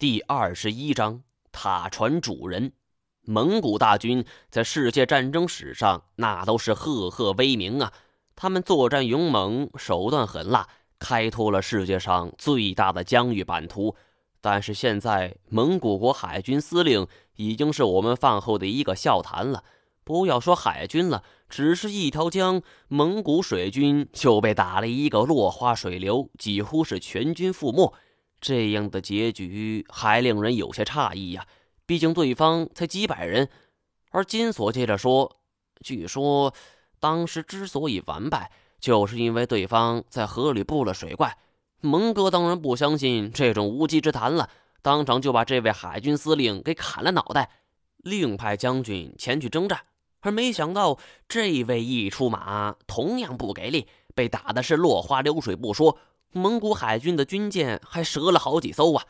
第二十一章塔船主人。蒙古大军在世界战争史上那都是赫赫威名啊！他们作战勇猛，手段狠辣，开拓了世界上最大的疆域版图。但是现在，蒙古国海军司令已经是我们饭后的一个笑谈了。不要说海军了，只是一条江，蒙古水军就被打了一个落花水流，几乎是全军覆没。这样的结局还令人有些诧异呀，毕竟对方才几百人。而金锁接着说：“据说当时之所以完败，就是因为对方在河里布了水怪。蒙哥当然不相信这种无稽之谈了，当场就把这位海军司令给砍了脑袋，另派将军前去征战。而没想到这位一出马，同样不给力，被打的是落花流水不说。”蒙古海军的军舰还折了好几艘啊！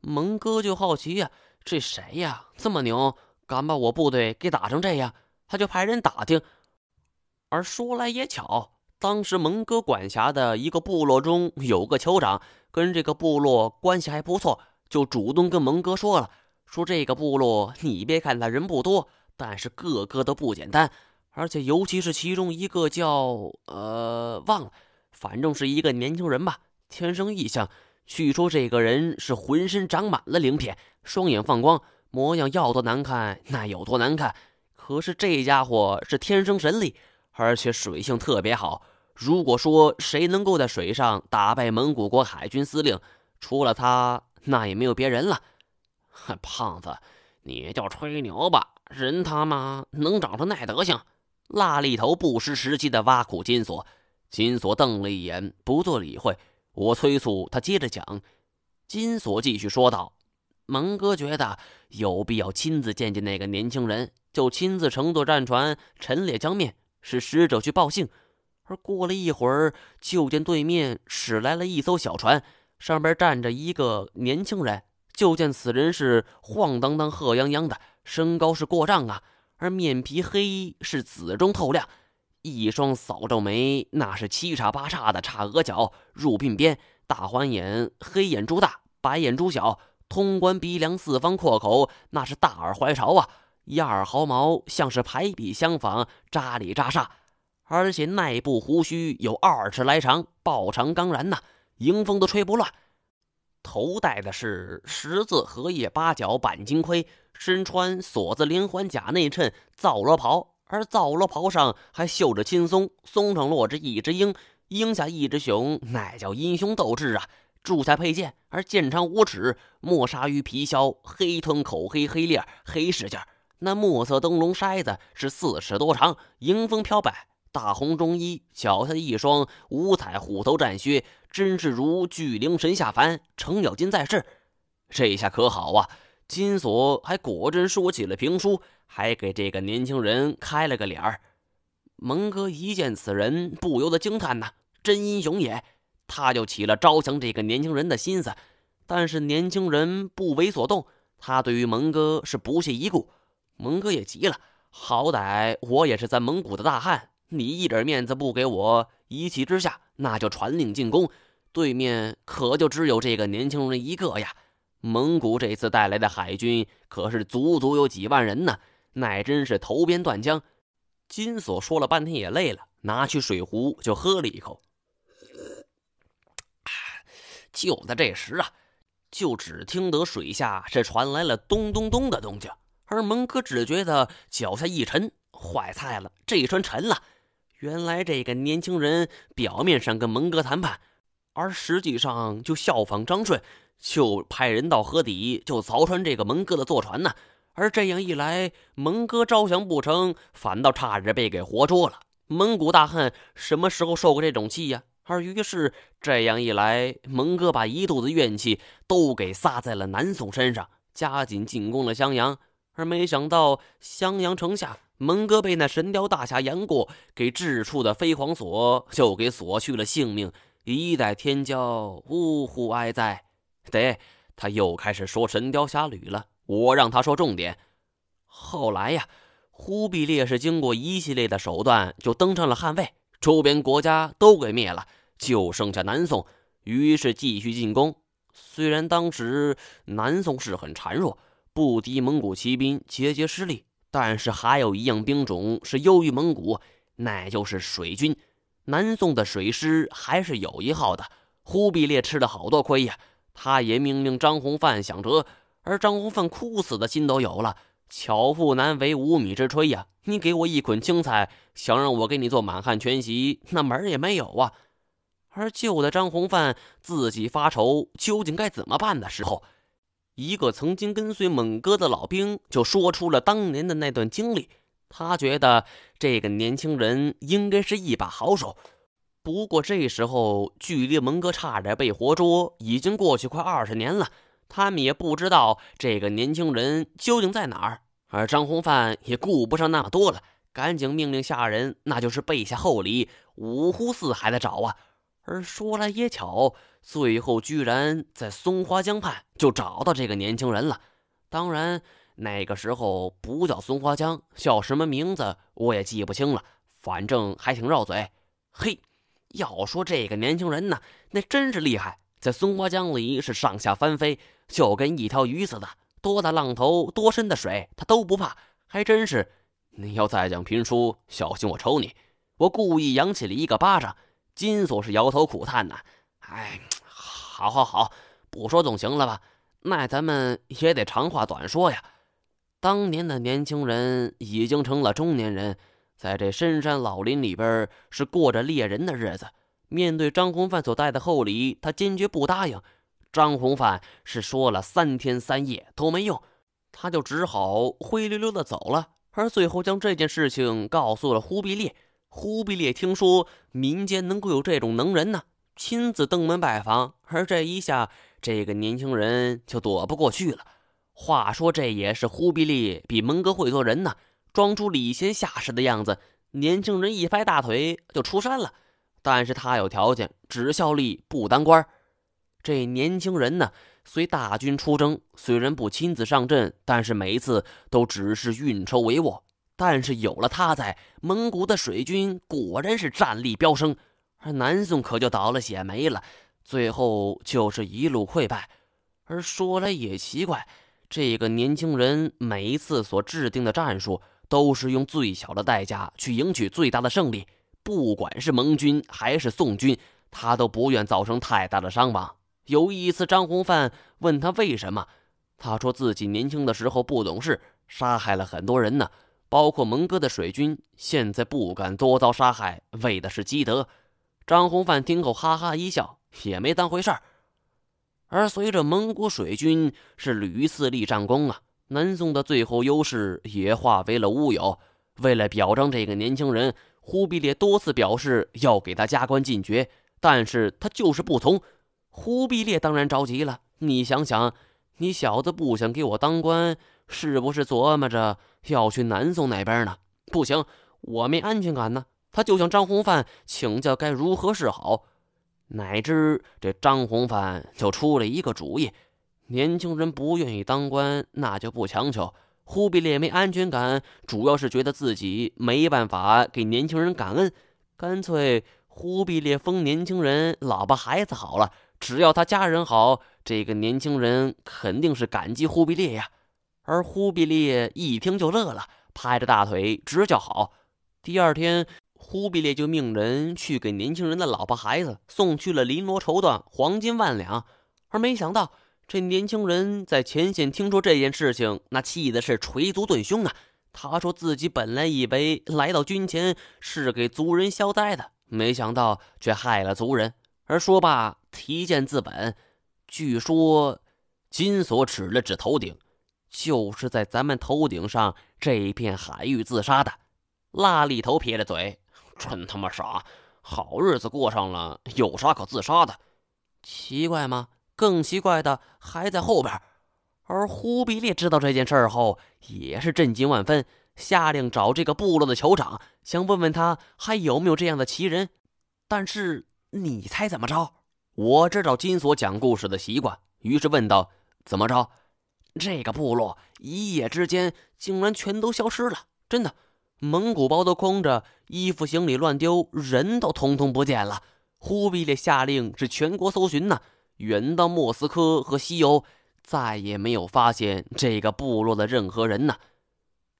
蒙哥就好奇呀，这谁呀？这么牛，敢把我部队给打成这样？他就派人打听。而说来也巧，当时蒙哥管辖的一个部落中有个酋长，跟这个部落关系还不错，就主动跟蒙哥说了：“说这个部落，你别看他人不多，但是个个都不简单，而且尤其是其中一个叫……呃，忘了。”反正是一个年轻人吧，天生异相。据说这个人是浑身长满了鳞片，双眼放光，模样要多难看那有多难看。可是这家伙是天生神力，而且水性特别好。如果说谁能够在水上打败蒙古国海军司令，除了他，那也没有别人了。哼胖子，你就吹牛吧，人他妈能长成那德行？辣痢头不失时机的挖苦金锁。金锁瞪了一眼，不做理会。我催促他接着讲。金锁继续说道：“蒙哥觉得有必要亲自见见那个年轻人，就亲自乘坐战船陈列江面，使使者去报信。而过了一会儿，就见对面驶来了一艘小船，上边站着一个年轻人。就见此人是晃荡荡、赫泱泱的，身高是过丈啊，而面皮黑，是紫中透亮。”一双扫帚眉，那是七叉八叉的叉额角，入鬓边，大环眼，黑眼珠大，白眼珠小，通关鼻梁，四方阔口，那是大耳怀巢啊！一耳毫毛像是排比相仿，扎里扎煞，而且内部胡须有二尺来长，暴长刚然呐，迎风都吹不乱。头戴的是十字荷叶八角板金盔，身穿锁子连环甲内衬皂罗袍。而皂罗袍上还绣着青松，松上落着一只鹰，鹰下一只熊，那叫英雄斗志啊！柱下佩剑，而剑长五尺，墨纱鱼皮削，黑吞口黑黑链黑饰件。那墨色灯笼筛子是四尺多长，迎风飘摆。大红中衣，脚下一双五彩虎头战靴，真是如巨灵神下凡，程咬金在世。这下可好啊！金锁还果真说起了评书。还给这个年轻人开了个脸儿，蒙哥一见此人，不由得惊叹呐：“真英雄也！”他就起了招降这个年轻人的心思。但是年轻人不为所动，他对于蒙哥是不屑一顾。蒙哥也急了：“好歹我也是在蒙古的大汉，你一点面子不给我，一气之下那就传令进攻。对面可就只有这个年轻人一个呀！蒙古这次带来的海军可是足足有几万人呢。”乃真是头边断江，金锁说了半天也累了，拿起水壶就喝了一口。就在这时啊，就只听得水下是传来了咚咚咚的动静，而蒙哥只觉得脚下一沉，坏菜了，这船沉了。原来这个年轻人表面上跟蒙哥谈判，而实际上就效仿张顺，就派人到河底就凿穿这个蒙哥的坐船呢。而这样一来，蒙哥招降不成，反倒差点被给活捉了。蒙古大汉什么时候受过这种气呀？而于是这样一来，蒙哥把一肚子怨气都给撒在了南宋身上，加紧进攻了襄阳。而没想到襄阳城下，蒙哥被那神雕大侠杨过给掷出的飞黄锁就给锁去了性命。一代天骄，呜呼哀哉！得，他又开始说《神雕侠侣》了。我让他说重点。后来呀，忽必烈是经过一系列的手段，就登上了汉位，周边国家都给灭了，就剩下南宋。于是继续进攻。虽然当时南宋是很孱弱，不敌蒙古骑兵，节节失利，但是还有一样兵种是优于蒙古，那就是水军。南宋的水师还是有一号的。忽必烈吃了好多亏呀，他也命令张弘范想辙，而张弘范哭死的心都有了。巧妇难为无米之炊呀！你给我一捆青菜，想让我给你做满汉全席，那门儿也没有啊！而就在张弘范自己发愁究竟该怎么办的时候，一个曾经跟随猛哥的老兵就说出了当年的那段经历。他觉得这个年轻人应该是一把好手。不过这时候，距离蒙哥差点被活捉已经过去快二十年了，他们也不知道这个年轻人究竟在哪儿。而张弘范也顾不上那么多了，赶紧命令下人，那就是备下厚礼，五湖四海的找啊。而说来也巧，最后居然在松花江畔就找到这个年轻人了。当然，那个时候不叫松花江，叫什么名字我也记不清了，反正还挺绕嘴。嘿，要说这个年轻人呢，那真是厉害，在松花江里是上下翻飞，就跟一条鱼似的。多大浪头，多深的水，他都不怕，还真是。你要再讲评书，小心我抽你！我故意扬起了一个巴掌。金锁是摇头苦叹呐：“哎，好，好，好，不说总行了吧？那咱们也得长话短说呀。当年的年轻人已经成了中年人，在这深山老林里边是过着猎人的日子。面对张洪范所带的厚礼，他坚决不答应。”张洪范是说了三天三夜都没用，他就只好灰溜溜的走了。而最后将这件事情告诉了忽必烈。忽必烈听说民间能够有这种能人呢，亲自登门拜访。而这一下，这个年轻人就躲不过去了。话说，这也是忽必烈比蒙哥会做人呢，装出礼贤下士的样子。年轻人一拍大腿就出山了。但是他有条件，只效力不当官。这年轻人呢，随大军出征，虽然不亲自上阵，但是每一次都只是运筹帷幄。但是有了他在，蒙古的水军果然是战力飙升，而南宋可就倒了血霉了，最后就是一路溃败。而说来也奇怪，这个年轻人每一次所制定的战术，都是用最小的代价去赢取最大的胜利，不管是蒙军还是宋军，他都不愿造成太大的伤亡。有一次，张弘范问他为什么，他说自己年轻的时候不懂事，杀害了很多人呢，包括蒙哥的水军。现在不敢多遭杀害，为的是积德。张弘范听后哈哈一笑，也没当回事儿。而随着蒙古水军是屡次立战功啊，南宋的最后优势也化为了乌有。为了表彰这个年轻人，忽必烈多次表示要给他加官进爵，但是他就是不从。忽必烈当然着急了。你想想，你小子不想给我当官，是不是琢磨着要去南宋那边呢？不行，我没安全感呢。他就向张弘范请教该如何是好。哪知这张弘范就出了一个主意：年轻人不愿意当官，那就不强求。忽必烈没安全感，主要是觉得自己没办法给年轻人感恩，干脆忽必烈封年轻人老婆孩子好了。只要他家人好，这个年轻人肯定是感激忽必烈呀。而忽必烈一听就乐了，拍着大腿直叫好。第二天，忽必烈就命人去给年轻人的老婆孩子送去了绫罗绸缎、黄金万两。而没想到，这年轻人在前线听说这件事情，那气的是捶足顿胸啊。他说自己本来以为来到军前是给族人消灾的，没想到却害了族人。而说罢。提剑自刎，据说金锁指了指头顶，就是在咱们头顶上这片海域自杀的。拉力头撇着嘴，真他妈傻！好日子过上了，有啥可自杀的？奇怪吗？更奇怪的还在后边。而忽必烈知道这件事后，也是震惊万分，下令找这个部落的酋长，想问问他还有没有这样的奇人。但是你猜怎么着？我知道金锁讲故事的习惯，于是问道：“怎么着？这个部落一夜之间竟然全都消失了？真的，蒙古包都空着，衣服行李乱丢，人都通通不见了。”忽必烈下令是全国搜寻呢。远到莫斯科和西欧，再也没有发现这个部落的任何人呢。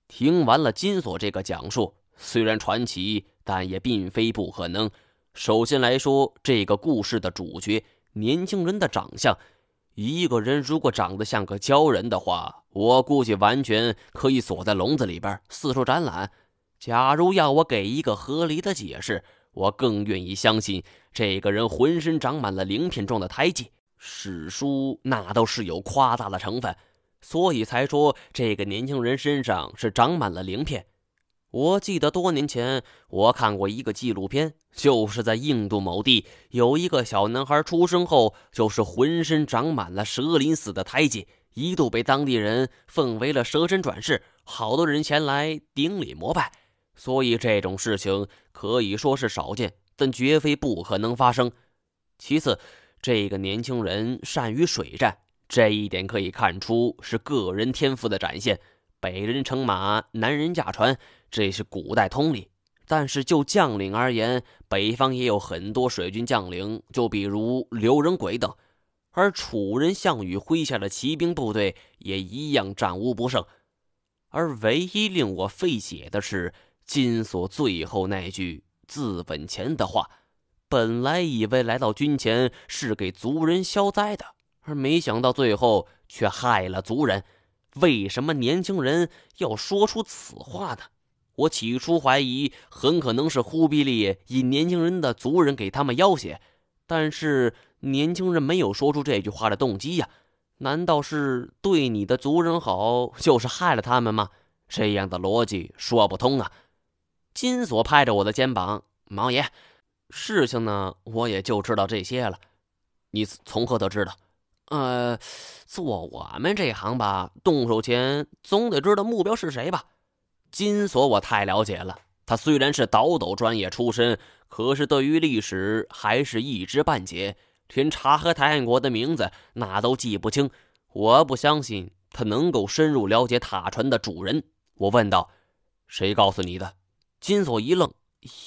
听完了金锁这个讲述，虽然传奇，但也并非不可能。首先来说，这个故事的主角年轻人的长相，一个人如果长得像个鲛人的话，我估计完全可以锁在笼子里边四处展览。假如要我给一个合理的解释，我更愿意相信这个人浑身长满了鳞片状的胎记。史书那都是有夸大的成分。所以才说这个年轻人身上是长满了鳞片。我记得多年前我看过一个纪录片，就是在印度某地有一个小男孩出生后就是浑身长满了蛇鳞似的胎记，一度被当地人奉为了蛇身转世，好多人前来顶礼膜拜。所以这种事情可以说是少见，但绝非不可能发生。其次，这个年轻人善于水战。这一点可以看出是个人天赋的展现。北人乘马，南人驾船，这是古代通例。但是就将领而言，北方也有很多水军将领，就比如刘仁轨等。而楚人项羽麾下的骑兵部队也一样战无不胜。而唯一令我费解的是金锁最后那句自刎前的话。本来以为来到军前是给族人消灾的。而没想到最后却害了族人，为什么年轻人要说出此话呢？我起初怀疑很可能是忽必烈以年轻人的族人给他们要挟，但是年轻人没有说出这句话的动机呀？难道是对你的族人好就是害了他们吗？这样的逻辑说不通啊！金锁拍着我的肩膀：“毛爷，事情呢，我也就知道这些了。你从何得知的？”呃，做我们这行吧，动手前总得知道目标是谁吧？金锁我太了解了，他虽然是倒斗专业出身，可是对于历史还是一知半解，连察合台汗国的名字那都记不清。我不相信他能够深入了解塔船的主人。我问道：“谁告诉你的？”金锁一愣：“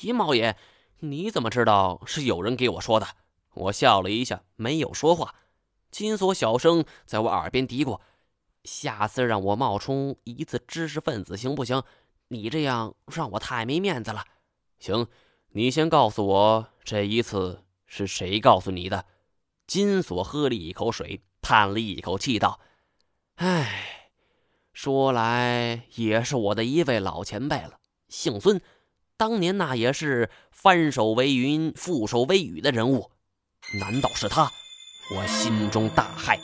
姨毛爷，你怎么知道是有人给我说的？”我笑了一下，没有说话。金锁小声在我耳边嘀咕：“下次让我冒充一次知识分子行不行？你这样让我太没面子了。”“行，你先告诉我这一次是谁告诉你的？”金锁喝了一口水，叹了一口气道：“唉，说来也是我的一位老前辈了，姓孙，当年那也是翻手为云，覆手为雨的人物，难道是他？”我心中大骇。